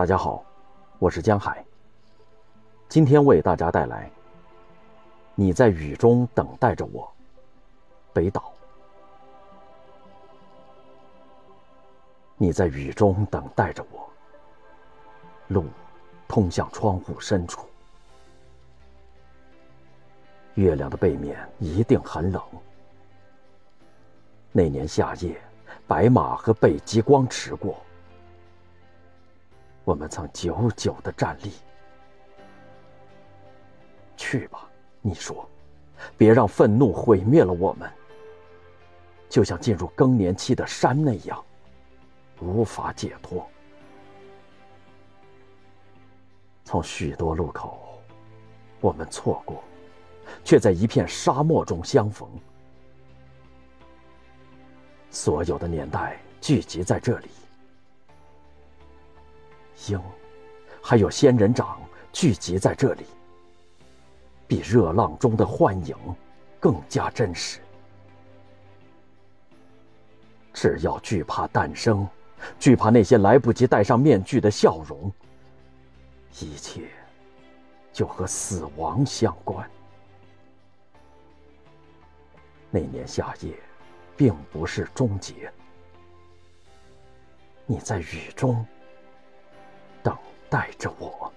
大家好，我是江海。今天为大家带来《你在雨中等待着我》，北岛。你在雨中等待着我，路通向窗户深处。月亮的背面一定很冷。那年夏夜，白马和北极光驰过。我们曾久久的站立。去吧，你说，别让愤怒毁灭了我们。就像进入更年期的山那样，无法解脱。从许多路口，我们错过，却在一片沙漠中相逢。所有的年代聚集在这里。鹰，还有仙人掌聚集在这里，比热浪中的幻影更加真实。只要惧怕诞生，惧怕那些来不及戴上面具的笑容，一切就和死亡相关。那年夏夜，并不是终结。你在雨中。带着我。